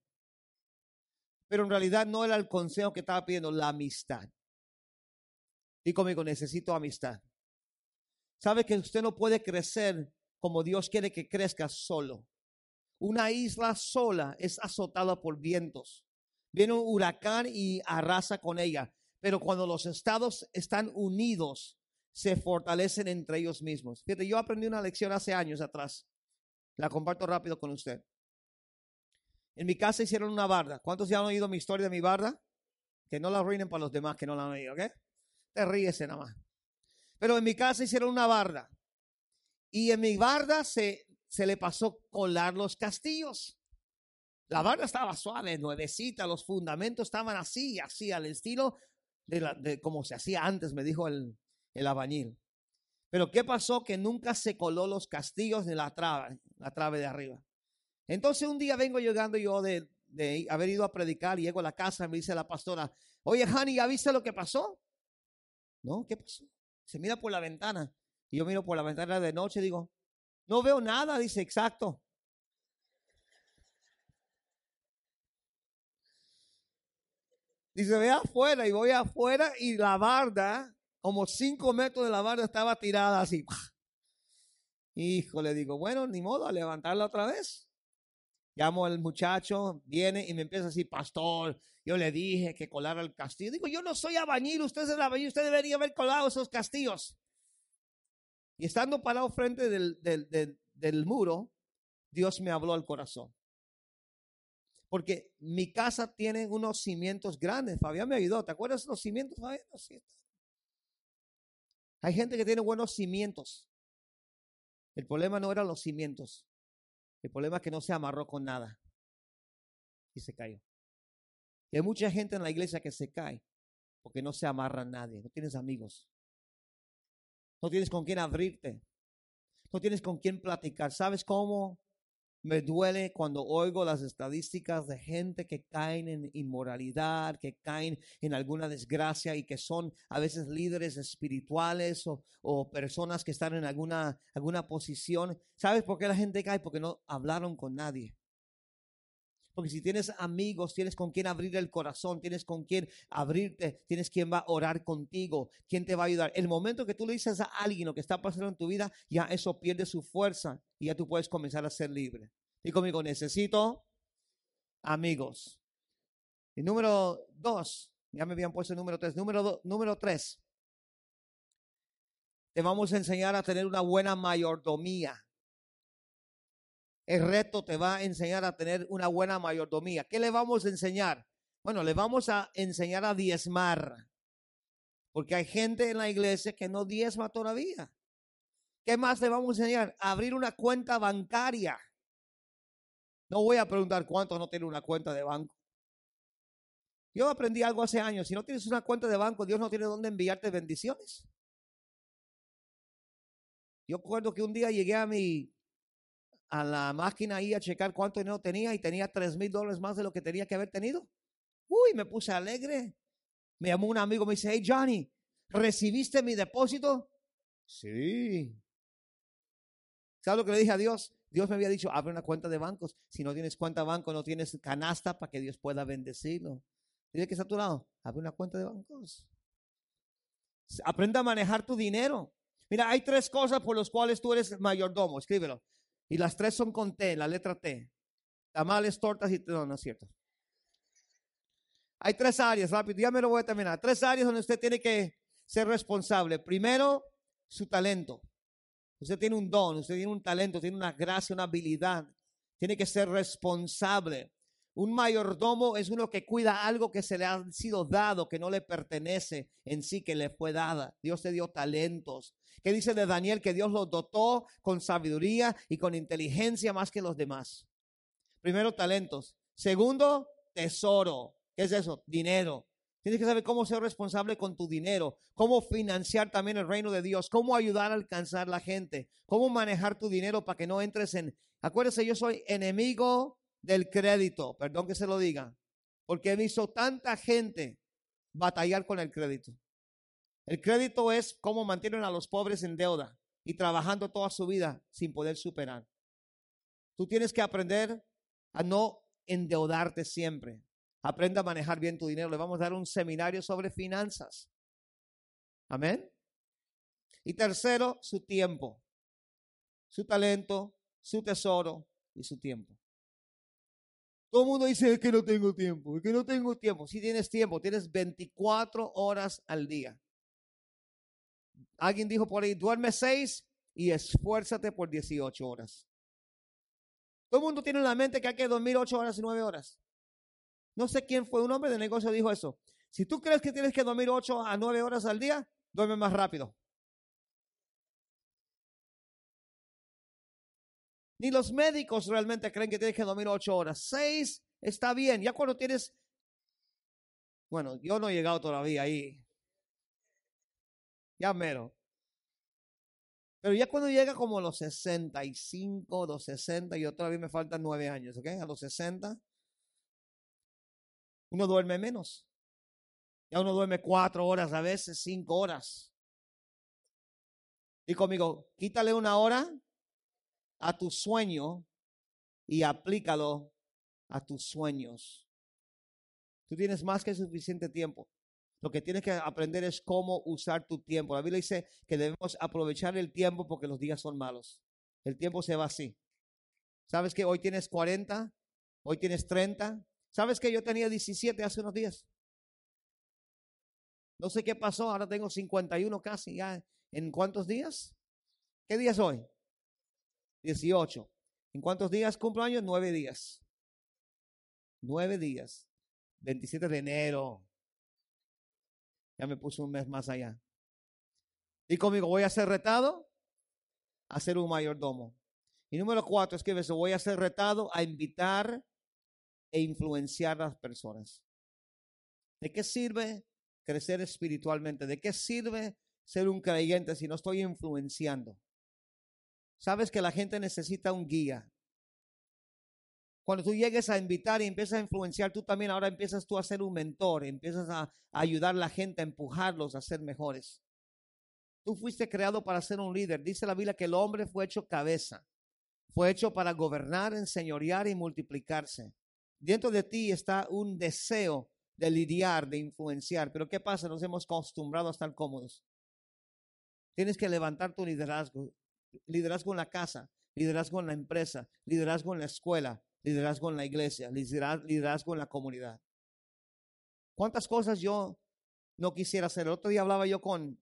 Speaker 1: pero en realidad no era el consejo que estaba pidiendo, la amistad. Y conmigo, necesito amistad. Sabe que usted no puede crecer como Dios quiere que crezca solo. Una isla sola es azotada por vientos. Viene un huracán y arrasa con ella. Pero cuando los estados están unidos, se fortalecen entre ellos mismos. Fíjate, yo aprendí una lección hace años atrás. La comparto rápido con usted. En mi casa hicieron una barda. ¿Cuántos ya han oído mi historia de mi barda? Que no la arruinen para los demás que no la han oído, ¿ok? Te ríes nada más. Pero en mi casa hicieron una barda. Y en mi barda se, se le pasó colar los castillos. La barda estaba suave, nuevecita, los fundamentos estaban así, así, al estilo de, la, de como se hacía antes, me dijo el, el. Pero ¿qué pasó? Que nunca se coló los castillos de la trave, la trave de arriba. Entonces un día vengo llegando yo de, haber ido a predicar y llego a la casa y me dice la pastora, oye, Hani, ¿ya viste lo que pasó? No, ¿qué pasó? Se mira por la ventana. Y yo miro por la ventana de noche y digo, no veo nada, dice, exacto. Dice, ve afuera y voy afuera y la barda, como cinco metros de la barda estaba tirada así. Hijo, le digo, bueno, ni modo, a levantarla otra vez. Llamo al muchacho, viene y me empieza a decir, pastor, yo le dije que colara el castillo. Digo, yo no soy abañil, usted es el abañil, usted debería haber colado esos castillos. Y estando parado frente del, del muro, Dios me habló al corazón. Porque mi casa tiene unos cimientos grandes. Fabián me ayudó. ¿Te acuerdas de los cimientos? Hay gente que tiene buenos cimientos. El problema no eran los cimientos. El problema es que no se amarró con nada y se cayó. Y hay mucha gente en la iglesia que se cae porque no se amarra a nadie, no tienes amigos, no tienes con quién abrirte, no tienes con quién platicar. ¿Sabes cómo me duele cuando oigo las estadísticas de gente que caen en inmoralidad, que caen en alguna desgracia y que son a veces líderes espirituales o, personas que están en alguna, alguna posición. ¿Sabes por qué la gente cae? Porque no hablaron con nadie. Porque si tienes amigos, tienes con quien abrir el corazón, tienes con quien abrirte, tienes quien va a orar contigo, quien te va a ayudar. El momento que tú le dices a alguien lo que está pasando en tu vida, ya eso pierde su fuerza y ya tú puedes comenzar a ser libre. Y conmigo, necesito amigos. Y número dos, ya me habían puesto el número tres. Número, número tres, te vamos a enseñar a tener una buena mayordomía. El reto te va a enseñar a tener una buena mayordomía. ¿Qué le vamos a enseñar? Bueno, le vamos a enseñar a diezmar. Porque hay gente en la iglesia que no diezma todavía. ¿Qué más le vamos a enseñar? Abrir una cuenta bancaria. No voy a preguntar cuántos no tienen una cuenta de banco. Yo aprendí algo hace años. Si no tienes una cuenta de banco, Dios no tiene dónde enviarte bendiciones. Yo recuerdo que un día llegué a mi a la máquina ahí a checar cuánto dinero tenía y tenía tres mil dólares más de lo que tenía que haber tenido. Uy, me puse alegre. Me llamó un amigo, me dice, hey Johnny, ¿recibiste mi depósito? Sí. ¿Sabes lo que le dije a Dios? Dios me había dicho, abre una cuenta de bancos. Si no tienes cuenta de banco, no tienes canasta para que Dios pueda bendecirlo. Dile que está a tu lado, abre una cuenta de bancos. Aprenda a manejar tu dinero. Mira, hay tres cosas por las cuales tú eres mayordomo, escríbelo. Y las tres son con T, la letra T. Tamales, tortas y... No, no es cierto. Hay tres áreas, rápido, ya me lo voy a terminar. Tres áreas donde usted tiene que ser responsable. Primero, su talento. Usted tiene un don, usted tiene un talento, tiene una gracia, una habilidad. Tiene que ser responsable. Un mayordomo es uno que cuida algo que se le ha sido dado, que no le pertenece en sí, que le fue dada. Dios te dio talentos. ¿Qué dice de Daniel? Que Dios lo dotó con sabiduría y con inteligencia más que los demás. Primero, talentos. Segundo, tesoro. ¿Qué es eso? Dinero. Tienes que saber cómo ser responsable con tu dinero, cómo financiar también el reino de Dios, cómo ayudar a alcanzar la gente, cómo manejar tu dinero para que no entres en... Acuérdese, yo soy enemigo del crédito, perdón que se lo diga, porque he visto tanta gente batallar con el crédito. El crédito es cómo mantienen a los pobres en deuda y trabajando toda su vida sin poder superar. Tú tienes que aprender a no endeudarte siempre. Aprenda a manejar bien tu dinero. Le vamos a dar un seminario sobre finanzas. Amén. Y tercero, su tiempo. Su talento, su tesoro y su tiempo. Todo el mundo dice que no tengo tiempo, que no tengo tiempo. Si tienes tiempo, tienes 24 horas al día. Alguien dijo por ahí, duerme 6 y esfuérzate por 18 horas. Todo el mundo tiene en la mente que hay que dormir 8 horas y 9 horas. No sé quién fue, un hombre de negocio dijo eso. Si tú crees que tienes que dormir 8 a 9 horas al día, duerme más rápido. Ni los médicos realmente creen que tienes que dormir 8 horas. 6 está bien. Ya cuando tienes... Bueno, yo no he llegado todavía ahí. Ya mero. Pero ya cuando llega como a los 65, los 60, y otra vez me faltan 9 años, ¿ok? A los 60, uno duerme menos. Ya uno duerme cuatro horas, a veces cinco horas. Y conmigo, quítale una hora a tu sueño y aplícalo a tus sueños. Tú tienes más que suficiente tiempo. Lo que tienes que aprender es cómo usar tu tiempo. La Biblia dice que debemos aprovechar el tiempo porque los días son malos. El tiempo se va así. ¿Sabes que hoy tienes 40? Hoy tienes 30, ¿Sabes que yo tenía 17 hace unos días? No sé qué pasó, ahora tengo 51 casi ya. ¿En cuántos días? ¿Qué día es hoy? 18. ¿En cuántos días cumplo años? Nueve días. Nueve días. 27 de enero. Ya me puse un mes más allá. Y conmigo, voy a ser retado a ser un mayordomo. Y número cuatro, es que voy a ser retado a invitar e influenciar a las personas. ¿De qué sirve crecer espiritualmente? ¿De qué sirve ser un creyente si no estoy influenciando? Sabes que la gente necesita un guía. Cuando tú llegues a invitar y empiezas a influenciar, tú también ahora empiezas tú a ser un mentor, empiezas a, ayudar a la gente, a empujarlos a ser mejores. Tú fuiste creado para ser un líder. Dice la Biblia que el hombre fue hecho cabeza. Fue hecho para gobernar, enseñorear y multiplicarse. Dentro de ti está un deseo de lidiar, de influenciar. Pero ¿qué pasa? Nos hemos acostumbrado a estar cómodos. Tienes que levantar tu liderazgo. Liderazgo en la casa, liderazgo en la empresa, liderazgo en la escuela, liderazgo en la iglesia, liderazgo en la comunidad. ¿Cuántas cosas yo no quisiera hacer? El otro día hablaba yo con,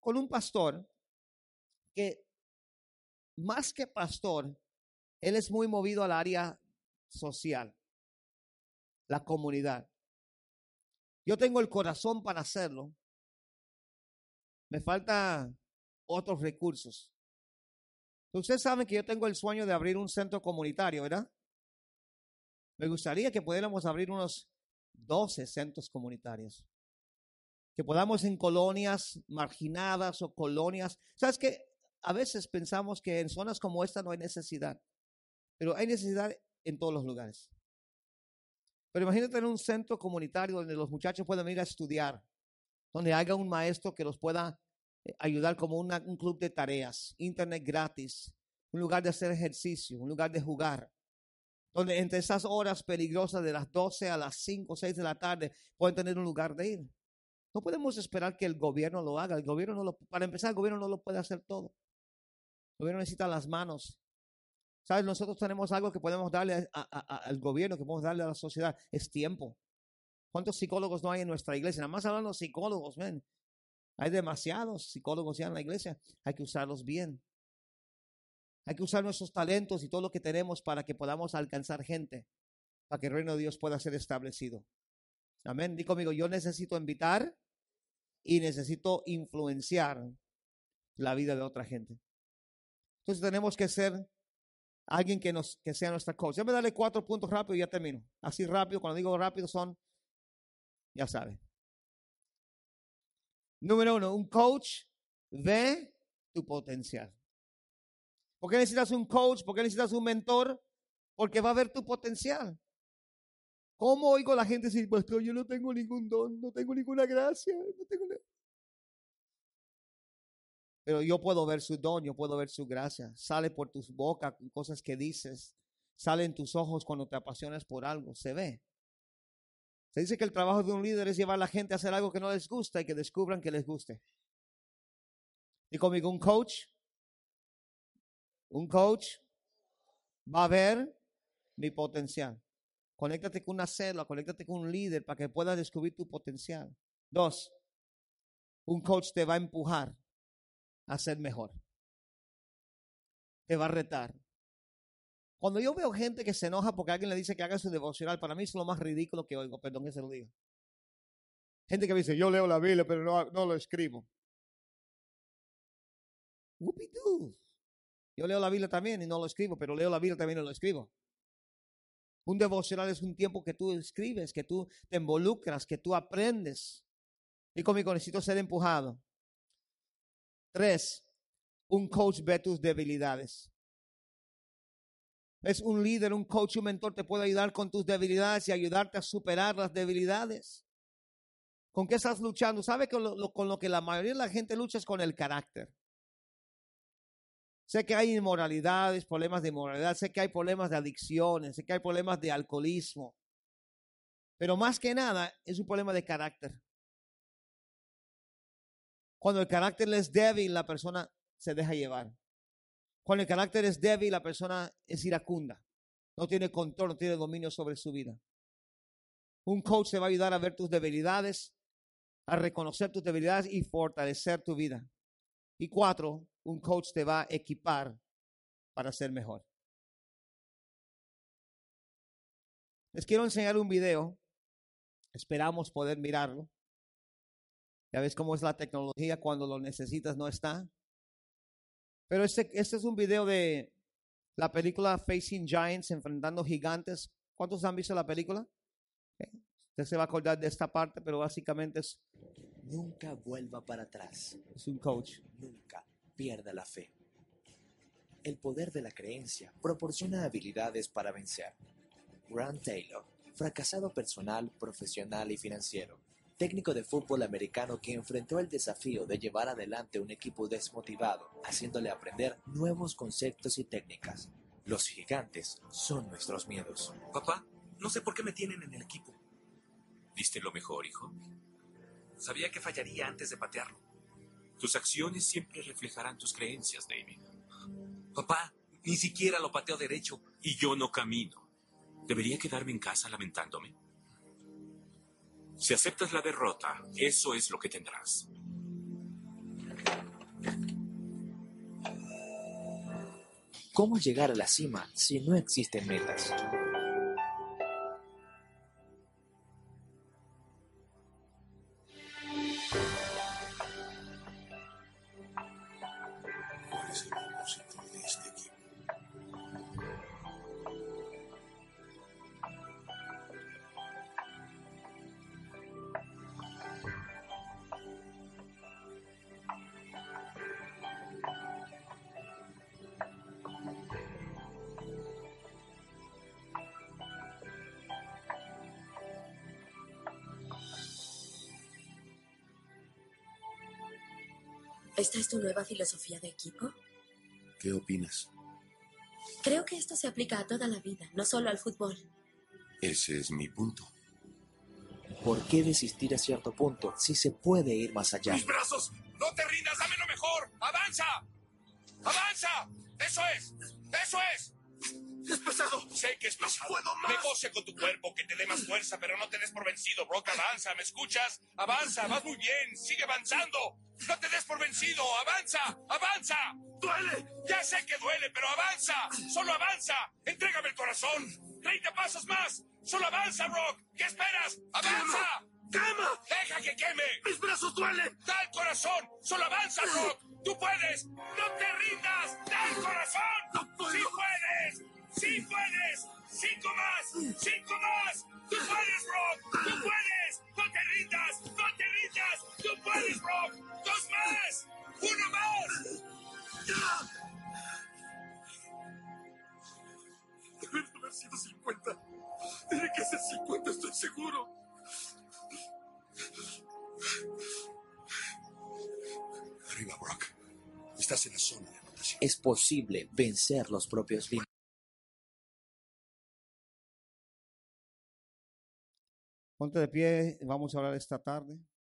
Speaker 1: con un pastor que más que pastor, él es muy movido al área social, la comunidad. Yo tengo el corazón para hacerlo. Me falta otros recursos. Ustedes saben que yo tengo el sueño de abrir un centro comunitario, ¿verdad? Me gustaría que pudiéramos abrir unos 12 centros comunitarios. Que podamos en colonias marginadas o colonias. ¿Sabes que A veces pensamos que en zonas como esta no hay necesidad, pero hay necesidad en todos los lugares. Pero imagínate en un centro comunitario donde los muchachos puedan ir a estudiar, donde haya un maestro que los pueda ayudar como un club de tareas, internet gratis, un lugar de hacer ejercicio, un lugar de jugar, donde entre esas horas peligrosas de las 12 a las 5 o 6 de la tarde pueden tener un lugar de ir. No podemos esperar que el gobierno lo haga. El gobierno no lo, para empezar, el gobierno no lo puede hacer todo. El gobierno necesita las manos. ¿Sabes? Nosotros tenemos algo que podemos darle al gobierno, que podemos darle a la sociedad. Es tiempo. ¿Cuántos psicólogos no hay en nuestra iglesia? Nada más hablando de psicólogos, ven. Hay demasiados psicólogos ya en la iglesia. Hay que usarlos bien. Hay que usar nuestros talentos y todo lo que tenemos para que podamos alcanzar gente, para que el reino de Dios pueda ser establecido. Amén. Dí conmigo, yo necesito invitar y necesito influenciar la vida de otra gente. Entonces tenemos que ser alguien que nos que sea nuestra coach. me darle cuatro puntos rápido y ya termino. Así rápido, cuando digo rápido son, ya sabe. Número uno, un coach ve tu potencial. ¿Por qué necesitas un coach? ¿Por qué necesitas un mentor? Porque va a ver tu potencial. ¿Cómo oigo a la gente decir, pastor, yo no tengo ningún don, no tengo ninguna gracia, no tengo Pero yo puedo ver su don, yo puedo ver su gracia. Sale por tus bocas cosas que dices. Sale en tus ojos cuando te apasionas por algo. Se ve. Se dice que el trabajo de un líder es llevar a la gente a hacer algo que no les gusta y que descubran que les guste. Y conmigo, un coach un coach va a ver mi potencial. Conéctate con una célula, conéctate con un líder para que puedas descubrir tu potencial. Dos, un coach te va a empujar a ser mejor. Te va a retar. Cuando yo veo gente que se enoja porque alguien le dice que haga su devocional, para mí es lo más ridículo que oigo, perdón que se lo diga. Gente que me dice, yo leo la Biblia, pero no, no lo escribo. Whoopie doo. Yo leo la Biblia también y no lo escribo, pero leo la Biblia también y lo escribo. Un devocional es un tiempo que tú escribes, que tú te involucras, que tú aprendes. Y conmigo necesito ser empujado. Tres, un coach ve tus debilidades. Es un líder, un coach, un mentor te puede ayudar con tus debilidades y ayudarte a superar las debilidades. ¿Con qué estás luchando? ¿Sabe que con lo que la mayoría de la gente lucha es con el carácter? Sé que hay inmoralidades, problemas de inmoralidad, sé que hay problemas de adicciones, sé que hay problemas de alcoholismo. Pero más que nada es un problema de carácter. Cuando el carácter es débil, la persona se deja llevar. Cuando el carácter es débil, la persona es iracunda. No tiene control, no tiene dominio sobre su vida. Un coach te va a ayudar a ver tus debilidades, a reconocer tus debilidades y fortalecer tu vida. Y cuatro, un coach te va a equipar para ser mejor. Les quiero enseñar un video. Esperamos poder mirarlo. Ya ves cómo es la tecnología cuando lo necesitas no está. Pero este, este es un video de la película Facing Giants, enfrentando gigantes. ¿Cuántos han visto la película? Usted se va a acordar de esta parte, pero básicamente es...
Speaker 2: Nunca vuelva para atrás.
Speaker 1: Es un coach.
Speaker 2: Nunca pierda la fe. El poder de la creencia proporciona habilidades para vencer. Grant Taylor, fracasado personal, profesional y financiero, técnico de fútbol americano que enfrentó el desafío de llevar adelante un equipo desmotivado, haciéndole aprender nuevos conceptos y técnicas. Los gigantes son nuestros miedos.
Speaker 3: Papá, no sé por qué me tienen en el equipo. ¿Diste lo mejor, hijo? Sabía que fallaría antes de patearlo. Tus acciones siempre reflejarán tus creencias, David. Papá, ni siquiera lo pateo derecho y yo no camino. ¿Debería quedarme en casa lamentándome? Si aceptas la derrota, eso es lo que tendrás.
Speaker 2: ¿Cómo llegar a la cima si no existen metas?
Speaker 4: ¿Esta es tu nueva filosofía de equipo?
Speaker 5: ¿Qué opinas?
Speaker 4: Creo que esto se aplica a toda la vida, no solo al fútbol.
Speaker 5: Ese es mi punto.
Speaker 2: ¿Por qué desistir a cierto punto si se puede ir más allá?
Speaker 3: ¡Mis brazos! ¡No te rindas! ¡Dame lo mejor! ¡Avanza! ¡Avanza! ¡Eso es! ¡Eso es!
Speaker 6: Es pesado.
Speaker 3: Sé que es pesado.
Speaker 6: puedo más.
Speaker 3: Negocia con tu cuerpo, que te dé más fuerza, pero no te des por vencido, Brock. Avanza, ¿me escuchas? Avanza, vas muy bien. Sigue avanzando. No te des por vencido. Avanza, avanza.
Speaker 6: ¡Duele!
Speaker 3: Ya sé que duele, pero avanza. Solo avanza. Entrégame el corazón. 30 pasos más. Solo avanza, Brock. ¿Qué esperas? ¡Avanza!
Speaker 6: ¡Quema!
Speaker 3: ¡Deja que queme!
Speaker 6: ¡Mis brazos duelen!
Speaker 3: ¡Da el corazón! ¡Solo avanza, Brock! ¡Tú puedes! ¡No te rindas! ¡Da el corazón!
Speaker 6: No puedo.
Speaker 3: ¡Sí puedes! ¡Sí puedes! ¡Cinco más! ¡Cinco más! ¡Tú puedes, Brock! ¡Tú puedes! ¡No te rindas! ¡No te rindas! ¡Tú puedes, Brock! ¡Dos más! ¡Uno más!
Speaker 6: Deben haber sido 50. Tiene que ser 50, estoy seguro.
Speaker 5: Arriba, Brock. Estás en la zona de anotación.
Speaker 2: Es posible vencer los propios límites.
Speaker 1: Ponte de pie, vamos a hablar esta tarde.